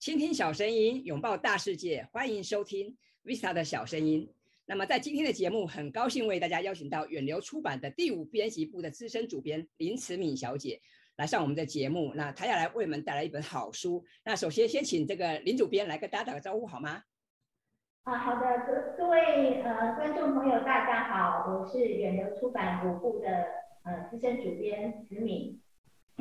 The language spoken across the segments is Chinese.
倾听小声音，拥抱大世界，欢迎收听 Vista 的小声音。那么在今天的节目，很高兴为大家邀请到远流出版的第五编辑部的资深主编林慈敏小姐来上我们的节目。那她要来为我们带来一本好书。那首先先请这个林主编来跟大家打个招呼好吗？啊，好的，各各位呃观众朋友，大家好，我是远流出版五部的呃资深主编慈敏。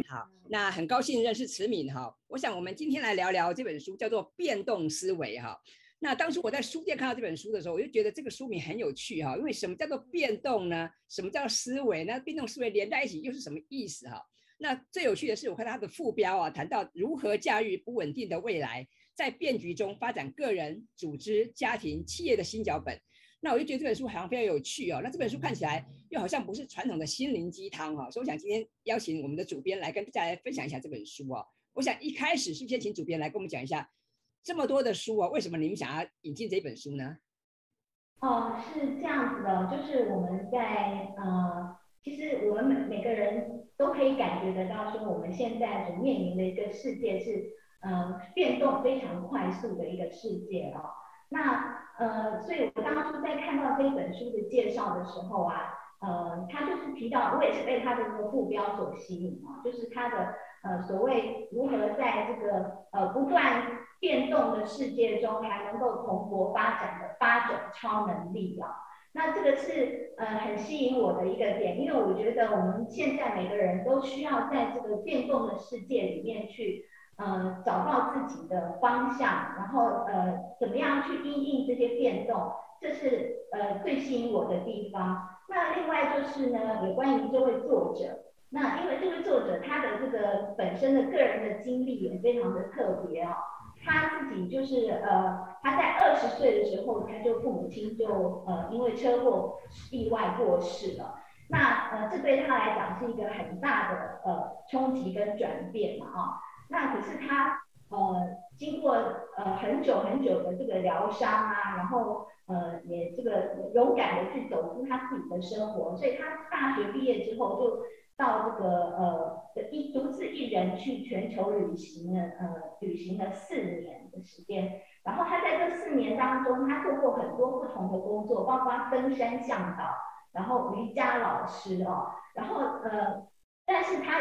好，那很高兴认识慈敏哈。我想我们今天来聊聊这本书，叫做《变动思维》哈。那当初我在书店看到这本书的时候，我就觉得这个书名很有趣哈。因为什么叫做变动呢？什么叫思维？那变动思维连在一起又是什么意思哈？那最有趣的是，我看它的副标啊，谈到如何驾驭不稳定的未来，在变局中发展个人、组织、家庭、企业的新脚本。那我就觉得这本书好像非常有趣哦。那这本书看起来又好像不是传统的心灵鸡汤哈，所以我想今天邀请我们的主编来跟大家来分享一下这本书哦。我想一开始是不是先请主编来跟我们讲一下，这么多的书啊，为什么你们想要引进这本书呢？哦，是这样子的，就是我们在呃，其实我们每每个人都可以感觉得到，说我们现在所面临的一个世界是呃变动非常快速的一个世界哦。那呃，所以我当初在看到这本书的介绍的时候啊，呃，他就是提到，我也是被他的这个目标所吸引啊，就是他的呃所谓如何在这个呃不断变动的世界中还能够蓬勃发展的八种超能力啊。那这个是呃很吸引我的一个点，因为我觉得我们现在每个人都需要在这个变动的世界里面去。呃，找到自己的方向，然后呃，怎么样去应应这些变动，这是呃最吸引我的地方。那另外就是呢，有关于这位作者，那因为这位作者他的这个本身的个人的经历也非常的特别哦，他自己就是呃，他在二十岁的时候，他就父母亲就呃因为车祸意外过世了。那呃，这对他来讲是一个很大的呃冲击跟转变嘛啊。那可是他呃经过呃很久很久的这个疗伤啊，然后呃也这个勇敢的去走出他自己的生活，所以他大学毕业之后就到这个呃一独自一人去全球旅行了呃旅行了四年的时间，然后他在这四年当中，他做过很多不同的工作，包括登山向导，然后瑜伽老师哦，然后呃。但是他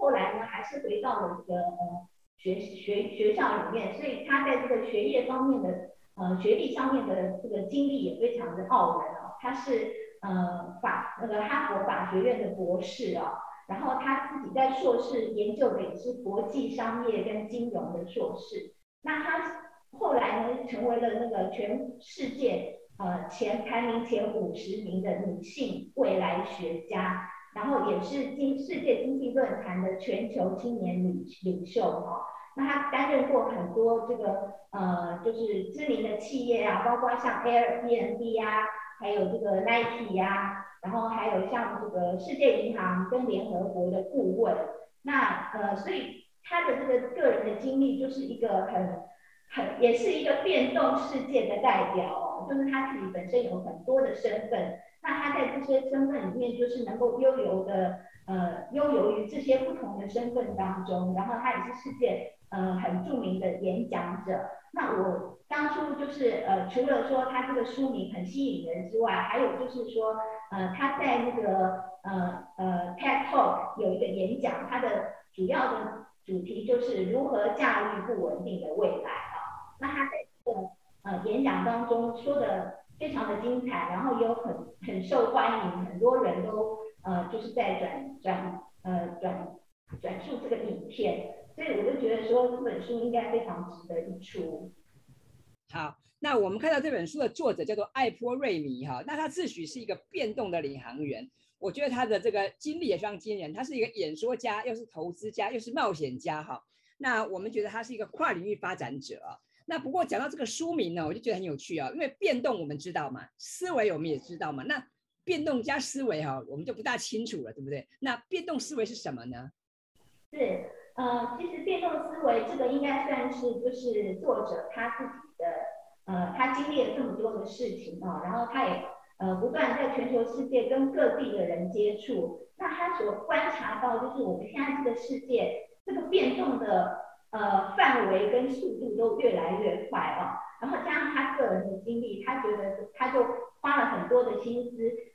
后来呢，还是回到了这个呃学学学校里面，所以他在这个学业方面的呃学历上面的这个经历也非常的傲人哦。他是呃法那个哈佛法学院的博士啊，然后他自己在硕士研究的也是国际商业跟金融的硕士。那他后来呢，成为了那个全世界呃前排名前五十名的女性未来学家。然后也是经世界经济论坛的全球青年领领袖哈，那他担任过很多这个呃就是知名的企业啊，包括像 Airbnb 啊，还有这个 Nike 呀，然后还有像这个世界银行跟联合国的顾问，那呃所以他的这个个人的经历就是一个很很也是一个变动世界的代表哦，就是他自己本身有很多的身份。那他在这些身份里面，就是能够悠游的，呃，悠游于这些不同的身份当中。然后他也是世界，呃，很著名的演讲者。那我当初就是，呃，除了说他这个书名很吸引人之外，还有就是说，呃，他在那个，呃，呃，TED Talk 有一个演讲，他的主要的主题就是如何驾驭不稳定的未来啊。那他在这个，呃，演讲当中说的。非常的精彩，然后也有很很受欢迎，很多人都呃就是在转转呃转转述这个影片，所以我就觉得说这本书应该非常值得一出。好，那我们看到这本书的作者叫做艾波瑞米哈，那他自诩是一个变动的领航员，我觉得他的这个经历也非常惊人，他是一个演说家，又是投资家，又是冒险家哈。那我们觉得他是一个跨领域发展者。那不过讲到这个书名呢，我就觉得很有趣啊，因为变动我们知道嘛，思维我们也知道嘛，那变动加思维哈，我们就不大清楚了，对不对？那变动思维是什么呢？是，呃，其实变动思维这个应该算是就是作者他自己的，呃，他经历了这么多的事情啊，然后他也呃不断在全球世界跟各地的人接触，那他所观察到就是我们现在这个世界这个变动的。呃范围跟速度都越来越快啊。然后加上他个人的经历，他觉得他就花了很多的心思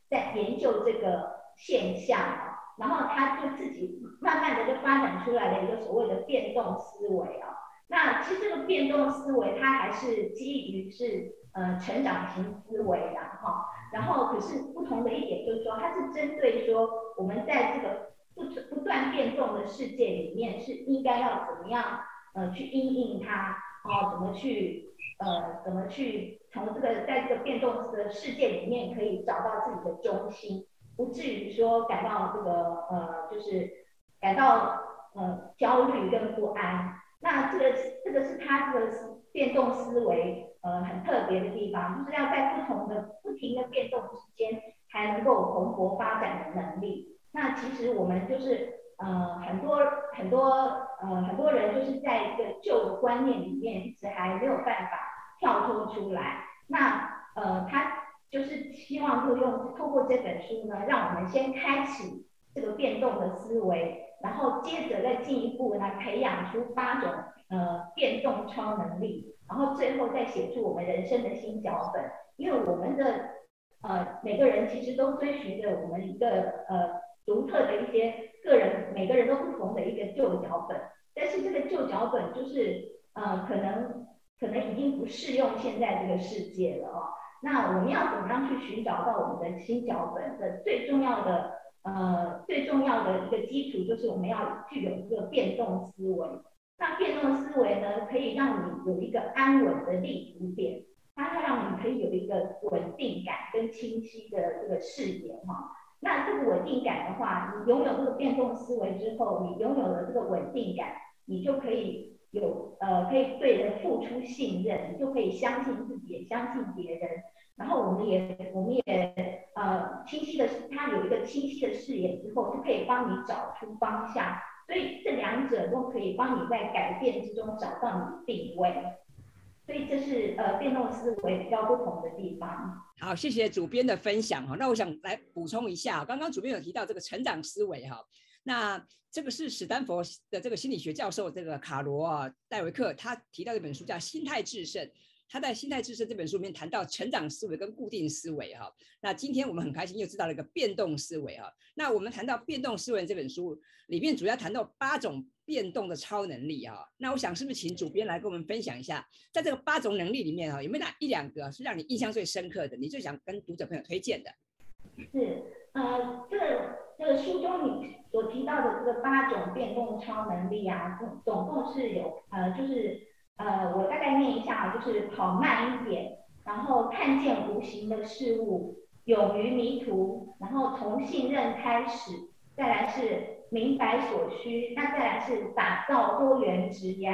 在研究这个现象啊。然后他就自己慢慢的就发展出来了一个所谓的变动思维啊。那其实这个变动思维，它还是基于是呃成长型思维的哈。然后可是不同的一点就是说，它是针对说我们在这个不不断变动的世界里面，是应该要怎么样呃去应应它哦，怎么去呃怎么去从这个在这个变动的世界里面可以找到自己的中心，不至于说感到这个呃就是感到呃焦虑跟不安。那这个这个是他这个变动思维呃很特别的地方，就是要在不同的不停的变动之间，才能够蓬勃发展的能力。那其实我们就是呃很多很多呃很多人就是在一个旧的观念里面，一直还没有办法跳脱出来。那呃他就是希望就用透过这本书呢，让我们先开启这个变动的思维。然后接着再进一步来培养出八种呃变动超能力，然后最后再写出我们人生的新脚本。因为我们的呃每个人其实都追寻着我们一个呃独特的一些个人，每个人都不同的一个旧脚本。但是这个旧脚本就是呃可能可能已经不适用现在这个世界了哦。那我们要怎么样去寻找到我们的新脚本的最重要的？呃，最重要的一个基础就是我们要具有一个变动思维。那变动思维呢，可以让你有一个安稳的立足点，它让你可以有一个稳定感跟清晰的这个视野哈。那这个稳定感的话，你拥有这个变动思维之后，你拥有了这个稳定感，你就可以有呃，可以对人付出信任，你就可以相信自己，相信别人。然后我们也，我们也，呃，清晰的，他有一个清晰的视野之后，就可以帮你找出方向。所以这两者都可以帮你在改变之中找到你的定位。所以这是呃变动思维比较不同的地方。好，谢谢主编的分享哈。那我想来补充一下，刚刚主编有提到这个成长思维哈，那这个是史丹佛的这个心理学教授这个卡罗啊戴维克他提到一本书叫《心态制胜》。他在《心态知识》这本书里面谈到成长思维跟固定思维哈，那今天我们很开心又知道了一个变动思维哈。那我们谈到变动思维这本书里面主要谈到八种变动的超能力哈。那我想是不是请主编来跟我们分享一下，在这个八种能力里面哈，有没有哪一两个是让你印象最深刻的，你最想跟读者朋友推荐的？是呃，这这个书中你所提到的这个八种变动超能力啊，总总共是有呃就是。呃，我大概念一下啊，就是跑慢一点，然后看见无形的事物，勇于迷途，然后从信任开始，再来是明白所需，那再来是打造多元职业，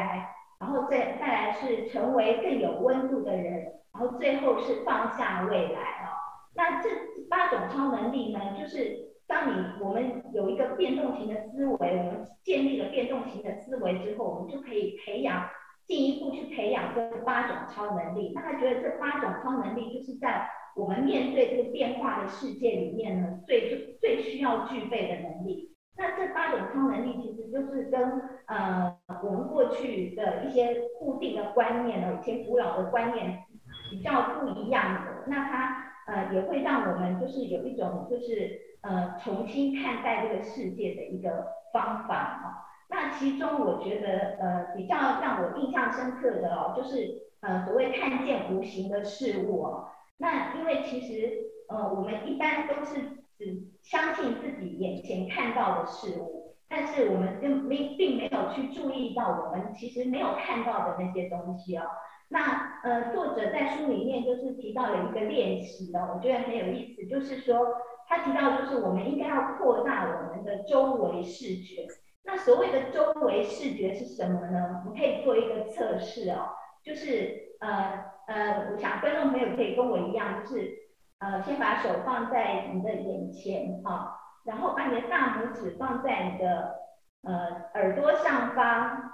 然后再再来是成为更有温度的人，然后最后是放下未来啊。那这八种超能力呢，就是当你我们有一个变动型的思维，我们建立了变动型的思维之后，我们就可以培养。进一步去培养这八种超能力，那他觉得这八种超能力就是在我们面对这个变化的世界里面呢，最最需要具备的能力。那这八种超能力其实就是跟呃我们过去的一些固定的观念呢，以前古老的观念比较不一样的。那它呃也会让我们就是有一种就是呃重新看待这个世界的一个方法啊。那其中我觉得呃比较让我印象深刻的哦，就是呃所谓看见无形的事物哦。那因为其实呃我们一般都是只相信自己眼前看到的事物，但是我们并没并没有去注意到我们其实没有看到的那些东西哦。那呃作者在书里面就是提到了一个练习哦，我觉得很有意思，就是说他提到就是我们应该要扩大我们的周围视觉。那所谓的周围视觉是什么呢？我们可以做一个测试哦，就是呃呃，我想观众朋友可以跟我一样，就是呃先把手放在你的眼前哈，然后把你的大拇指放在你的呃耳朵上方，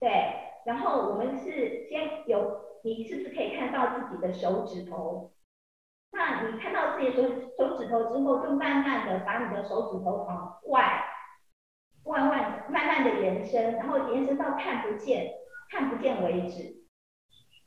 对，然后我们是先有，你是不是可以看到自己的手指头？那你看到自己的手手指头之后，就慢慢的把你的手指头往外。慢慢慢慢的延伸，然后延伸到看不见看不见为止。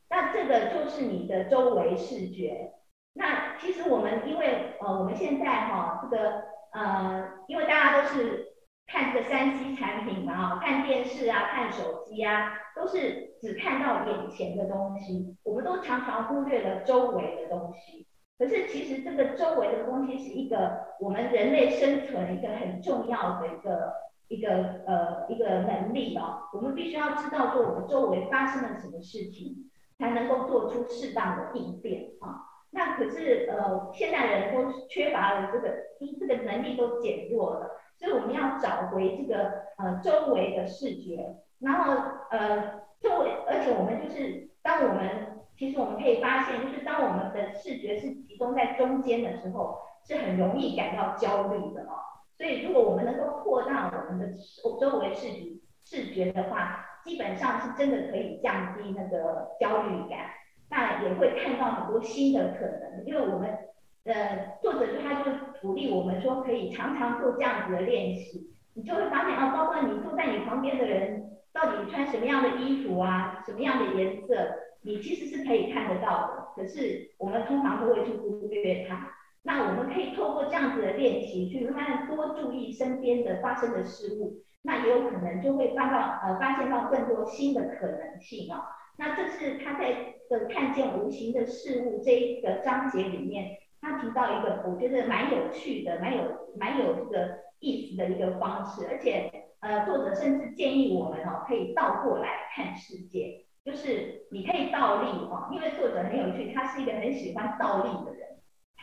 那这个就是你的周围视觉。那其实我们因为呃我们现在哈这个呃因为大家都是看这个三 C 产品嘛，看电视啊，看手机啊，都是只看到眼前的东西，我们都常常忽略了周围的东西。可是其实这个周围的东西是一个我们人类生存一个很重要的一个一个呃一个能力哦。我们必须要知道说我们周围发生了什么事情，才能够做出适当的应变啊。那可是呃现在人都缺乏了这个，这个能力都减弱了，所以我们要找回这个呃周围的视觉，然后呃周围，而且我们就是当我们。其实我们可以发现，就是当我们的视觉是集中在中间的时候，是很容易感到焦虑的哦。所以，如果我们能够扩大我们的周围视觉视觉的话，基本上是真的可以降低那个焦虑感。那也会看到很多新的可能，因为我们呃作者就他就鼓励我们说，可以常常做这样子的练习，你就会发现啊，包括你坐在你旁边的人，到底穿什么样的衣服啊，什么样的颜色。你其实是可以看得到的，可是我们通常都会去忽略它。那我们可以透过这样子的练习，去慢慢多注意身边的发生的事物，那也有可能就会发到呃发现到更多新的可能性哦。那这是他在的看见无形的事物这一个章节里面，他提到一个我觉得蛮有趣的、蛮有蛮有这个意思的一个方式，而且呃作者甚至建议我们哦可以倒过来看世界。就是你可以倒立哦，因为作者很有趣，他是一个很喜欢倒立的人，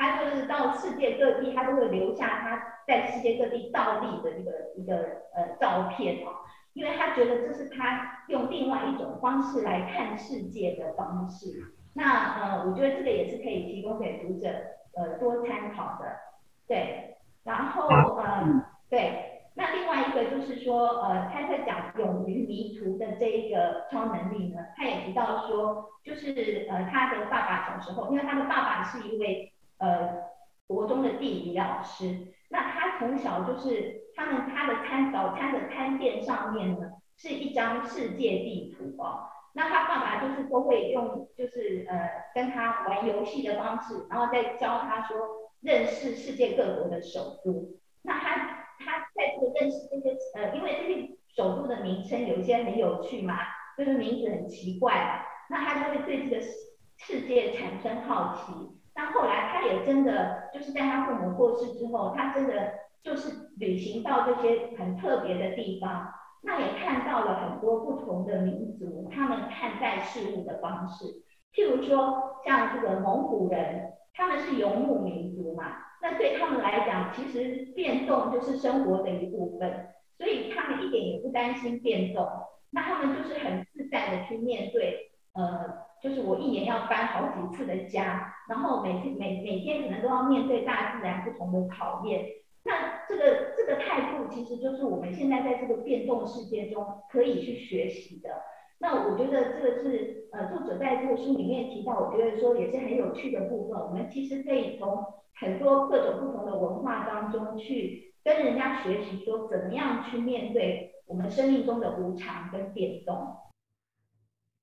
他就是到世界各地，他都会留下他在世界各地倒立的一个一个呃照片哦，因为他觉得这是他用另外一种方式来看世界的方式。那呃，我觉得这个也是可以提供给读者呃多参考的，对，然后呃对。那另外一个就是说，呃，他在讲勇于迷途的这一个超能力呢，他也提到说，就是呃，他的爸爸小时候，因为他的爸爸是一位呃国中的地理老师，那他从小就是他们他的餐早餐的餐垫上面呢是一张世界地图哦，那他爸爸就是都会用就是呃跟他玩游戏的方式，然后再教他说认识世界各国的首都，那他。他在这个认识这些呃，因为这些首都的名称有一些很有趣嘛，就是名字很奇怪，那他就会对这个世界产生好奇。那后来他也真的就是在他父母过世之后，他真的就是旅行到这些很特别的地方，那也看到了很多不同的民族他们看待事物的方式。譬如说像这个蒙古人，他们是游牧民族嘛。那对他们来讲，其实变动就是生活的一部分，所以他们一点也不担心变动。那他们就是很自在的去面对，呃，就是我一年要搬好几次的家，然后每天每每天可能都要面对大自然不同的考验。那这个这个态度，其实就是我们现在在这个变动世界中可以去学习的。那我觉得这个是呃作者在这个书里面提到，我觉得说也是很有趣的部分。我们其实可以从很多各种不同的文化当中去跟人家学习，说怎么样去面对我们生命中的无常跟变动。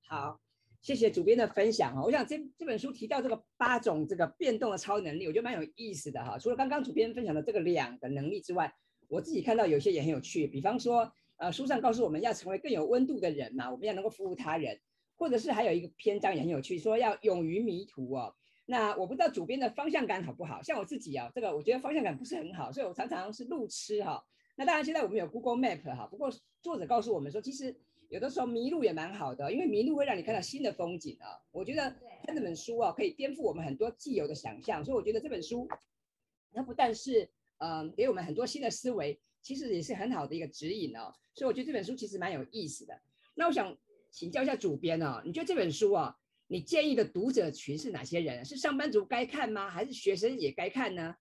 好，谢谢主编的分享哈。我想这这本书提到这个八种这个变动的超能力，我觉得蛮有意思的哈。除了刚刚主编分享的这个两个能力之外，我自己看到有些也很有趣，比方说。呃，书上告诉我们要成为更有温度的人嘛，我们要能够服务他人，或者是还有一个篇章也很有趣，说要勇于迷途哦。那我不知道主编的方向感好不好，像我自己啊，这个我觉得方向感不是很好，所以我常常是路痴哈。那当然现在我们有 Google Map 哈，不过作者告诉我们说，其实有的时候迷路也蛮好的，因为迷路会让你看到新的风景啊。我觉得看这本书啊，可以颠覆我们很多既有的想象，所以我觉得这本书它不但是嗯给我们很多新的思维。其实也是很好的一个指引哦，所以我觉得这本书其实蛮有意思的。那我想请教一下主编哦，你觉得这本书啊，你建议的读者群是哪些人？是上班族该看吗？还是学生也该看呢？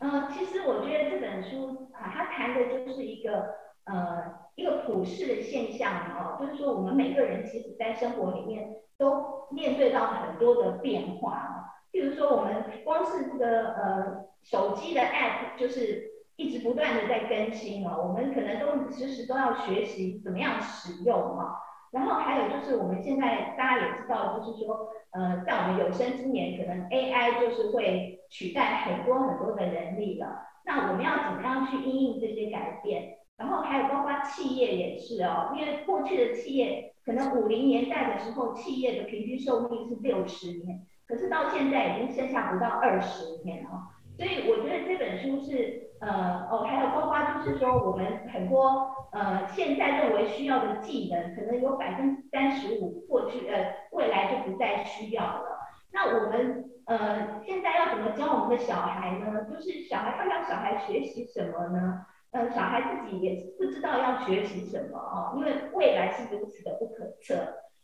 呃，其实我觉得这本书啊，它谈的就是一个呃一个普世的现象哦，就是说我们每个人其实在生活里面都面对到很多的变化。譬如说我们光是这个呃手机的 app 就是。一直不断的在更新哦，我们可能都时时都要学习怎么样使用哦。然后还有就是我们现在大家也知道，就是说，呃，在我们有生之年，可能 AI 就是会取代很多很多的人力了。那我们要怎么样去应应这些改变？然后还有包括企业也是哦，因为过去的企业可能五零年代的时候，企业的平均寿命是六十年，可是到现在已经剩下不到二十年了。所以我觉得这本书是，呃，哦，还有包括就是说我们很多呃现在认为需要的技能，可能有百分之三十五过去呃未来就不再需要了。那我们呃现在要怎么教我们的小孩呢？就是小孩要让小孩学习什么呢？呃，小孩自己也不知道要学习什么哦，因为未来是如此的不可测。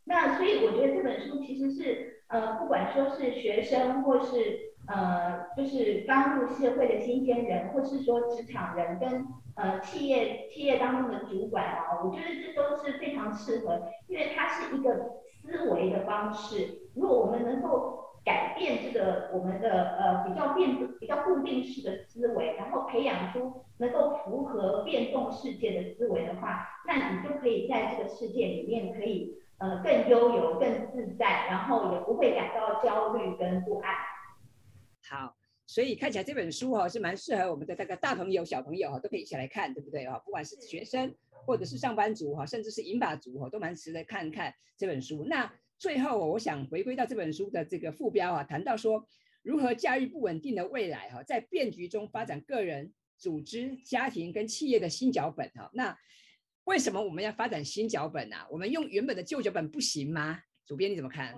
那所以我觉得这本书其实是呃不管说是学生或是。呃，就是刚入社会的新鲜人，或是说职场人跟呃企业企业当中的主管啊，我觉得这都是非常适合，因为它是一个思维的方式。如果我们能够改变这个我们的呃比较变比较固定式的思维，然后培养出能够符合变动世界的思维的话，那你就可以在这个世界里面可以呃更悠游、更自在，然后也不会感到焦虑跟不安。好，所以看起来这本书哈是蛮适合我们的这个大朋友、小朋友哈都可以一起来看，对不对哈？不管是学生或者是上班族哈，甚至是银发族哈，都蛮值得看看这本书。那最后我想回归到这本书的这个副标啊，谈到说如何驾驭不稳定的未来哈，在变局中发展个人、组织、家庭跟企业的新脚本哈。那为什么我们要发展新脚本呢？我们用原本的旧脚本不行吗？主编你怎么看？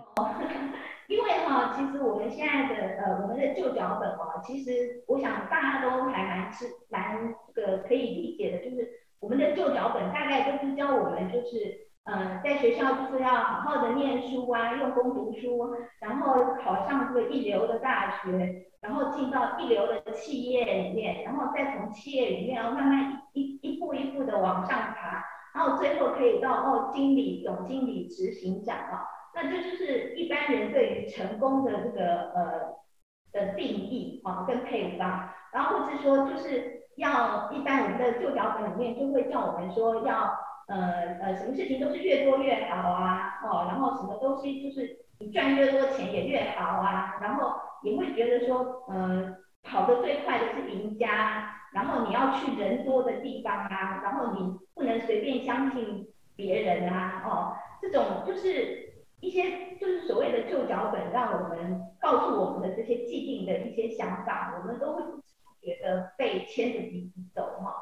因为哈，其实我们现在的呃，我们的旧脚本哦，其实我想大家都还蛮是蛮这个可以理解的，就是我们的旧脚本大概都是教我们就是呃，在学校就是要好好的念书啊，用功读书，然后考上这个一流的大学，然后进到一流的企业里面，然后再从企业里面要慢慢一一步一步的往上爬，然后最后可以到哦经理、总经理、执行长啊。那这就是一般人对于成功的这个呃的定义啊，跟配方，然后或是说就是要一般我们的旧脚本里面就会叫我们说要呃呃什么事情都是越多越好啊，哦，然后什么东西就是你赚越多钱也越好啊，然后也会觉得说呃跑得最快的是赢家，然后你要去人多的地方啊，然后你不能随便相信别人啊，哦，这种就是。一些就是所谓的旧脚本，让我们告诉我们的这些既定的一些想法，我们都会觉得被牵着鼻子走哈。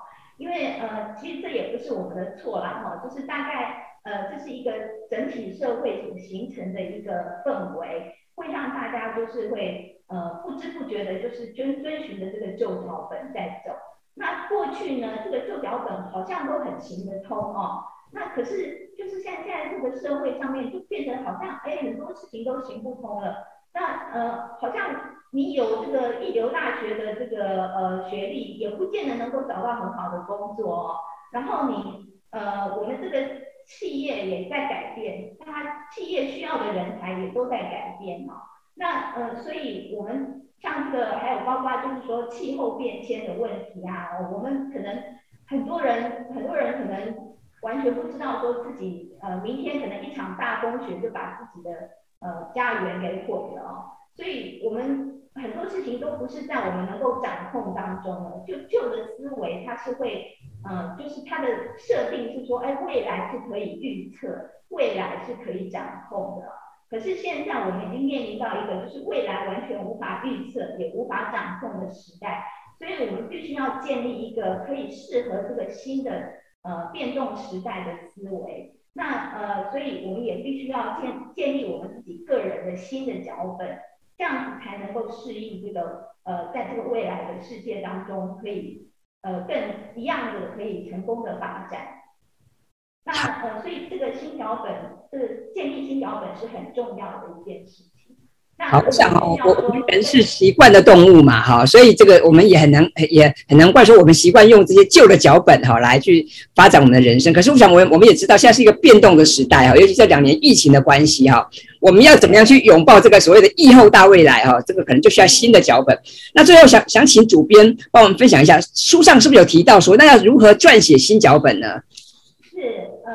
因为呃，其实这也不是我们的错啦哈，就是大概呃，这是一个整体社会所形成的一个氛围，会让大家就是会呃不知不觉的，就是遵遵循着这个旧脚本在走。那过去呢，这个旧脚本好像都很行得通哦。那可是，就是像现在这个社会上面，就变成好像哎，很多事情都行不通了。那呃，好像你有这个一流大学的这个呃学历，也不见得能够找到很好的工作。然后你呃，我们这个企业也在改变，它企业需要的人才也都在改变嘛。那呃，所以我们像这个还有包括就是说气候变迁的问题啊，我们可能很多人很多人可能。完全不知道说自己呃明天可能一场大风雪就把自己的呃家园给毁了哦，所以我们很多事情都不是在我们能够掌控当中的。就旧的思维它是会嗯，就是它的设定是说，哎，未来是可以预测，未来是可以掌控的。可是现在我们已经面临到一个就是未来完全无法预测也无法掌控的时代，所以我们必须要建立一个可以适合这个新的。呃，变动时代的思维，那呃，所以我们也必须要建建立我们自己个人的新的脚本，这样子才能够适应这个呃，在这个未来的世界当中，可以呃更一样的可以成功的发展。那呃，所以这个新脚本，这个建立新脚本是很重要的一件事情。好，我想哦，我我们人是习惯的动物嘛，哈，所以这个我们也很难，也很难怪说我们习惯用这些旧的脚本哈来去发展我们的人生。可是我想，我我们也知道，现在是一个变动的时代哈，尤其这两年疫情的关系哈，我们要怎么样去拥抱这个所谓的疫后大未来哈？这个可能就需要新的脚本。那最后想想请主编帮我们分享一下，书上是不是有提到说，那要如何撰写新脚本呢？是，呃，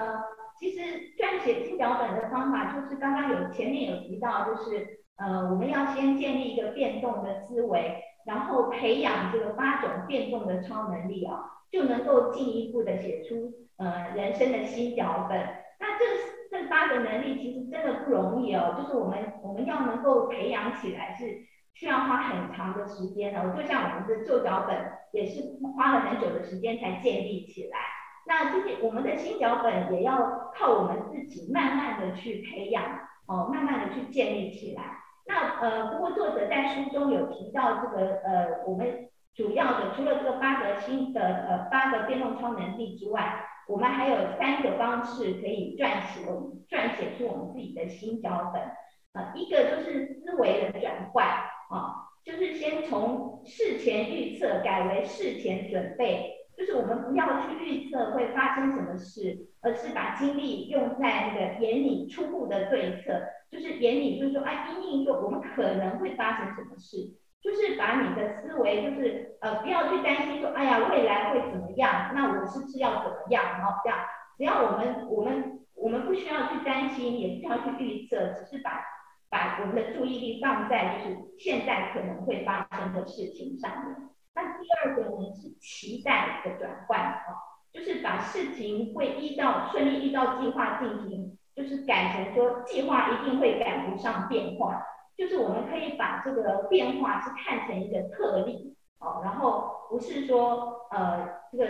其实撰写新脚本的方法就是刚刚有前面有提到，就是。呃，我们要先建立一个变动的思维，然后培养这个八种变动的超能力啊，就能够进一步的写出呃人生的新脚本。那这这八个能力其实真的不容易哦，就是我们我们要能够培养起来是需要花很长的时间的。就像我们的旧脚本也是花了很久的时间才建立起来。那这些我们的新脚本也要靠我们自己慢慢的去培养哦，慢慢的去建立起来。那呃，不过作者在书中有提到这个呃，我们主要的除了这个八个新的呃八个变动超能力之外，我们还有三个方式可以撰写撰写出我们自己的新脚本。呃，一个就是思维的转换啊，就是先从事前预测改为事前准备，就是我们不要去预测会发生什么事，而是把精力用在那个眼里初步的对策。就是眼里就是说，哎，因应说我们可能会发生什么事，就是把你的思维，就是呃，不要去担心说，哎呀，未来会怎么样？那我是不是要怎么样？然后这样，只要我们我们我们不需要去担心，也不需要去预测，只是把把我们的注意力放在就是现在可能会发生的事情上面。那第二个呢是期待的转换啊，就是把事情会依照顺利依照计划进行。就是改成说，计划一定会赶不上变化，就是我们可以把这个变化是看成一个特例，哦，然后不是说呃这个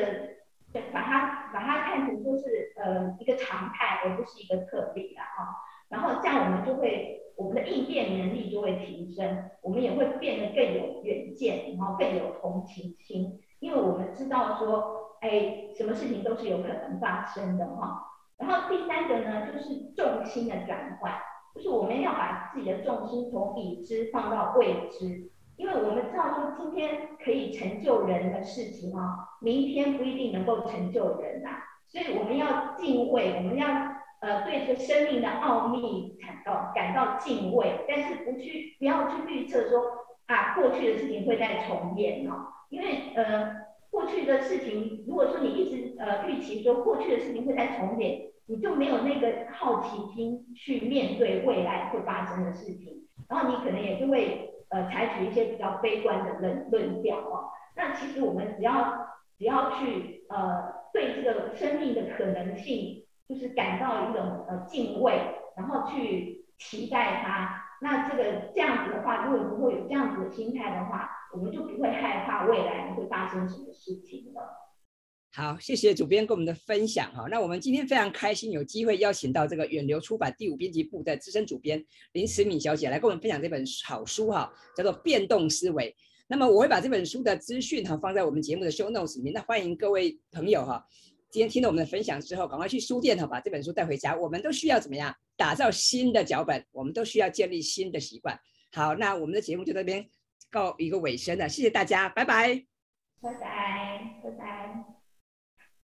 把它把它看成说是呃一个常态，而不是一个特例了啊。然后这样我们就会我们的应变能力就会提升，我们也会变得更有远见，然后更有同情心，因为我们知道说，哎，什么事情都是有可能发生的哈。然后第三个呢，就是重心的转换，就是我们要把自己的重心从已知放到未知，因为我们知道说今天可以成就人的事情啊，明天不一定能够成就人呐，所以我们要敬畏，我们要呃对这个生命的奥秘感到感到敬畏，但是不去不要去预测说啊过去的事情会再重演哦，因为呃。过去的事情，如果说你一直呃预期说过去的事情会再重演，你就没有那个好奇心去面对未来会发生的事情，然后你可能也就会呃采取一些比较悲观的论论调啊。那其实我们只要只要去呃对这个生命的可能性，就是感到一种呃敬畏，然后去期待它。那这个这样子的话，如果如果有这样子的心态的话，我们就不会害怕未来会发生什么事情了。好，谢谢主编跟我们的分享哈。那我们今天非常开心有机会邀请到这个远流出版第五编辑部的资深主编林慈敏小姐来跟我们分享这本好书哈，叫做《变动思维》。那么我会把这本书的资讯哈放在我们节目的 show notes 里面。那欢迎各位朋友哈，今天听了我们的分享之后，赶快去书店哈把这本书带回家。我们都需要怎么样打造新的脚本？我们都需要建立新的习惯。好，那我们的节目就这边告一个尾声了，谢谢大家，拜拜，拜拜，拜拜。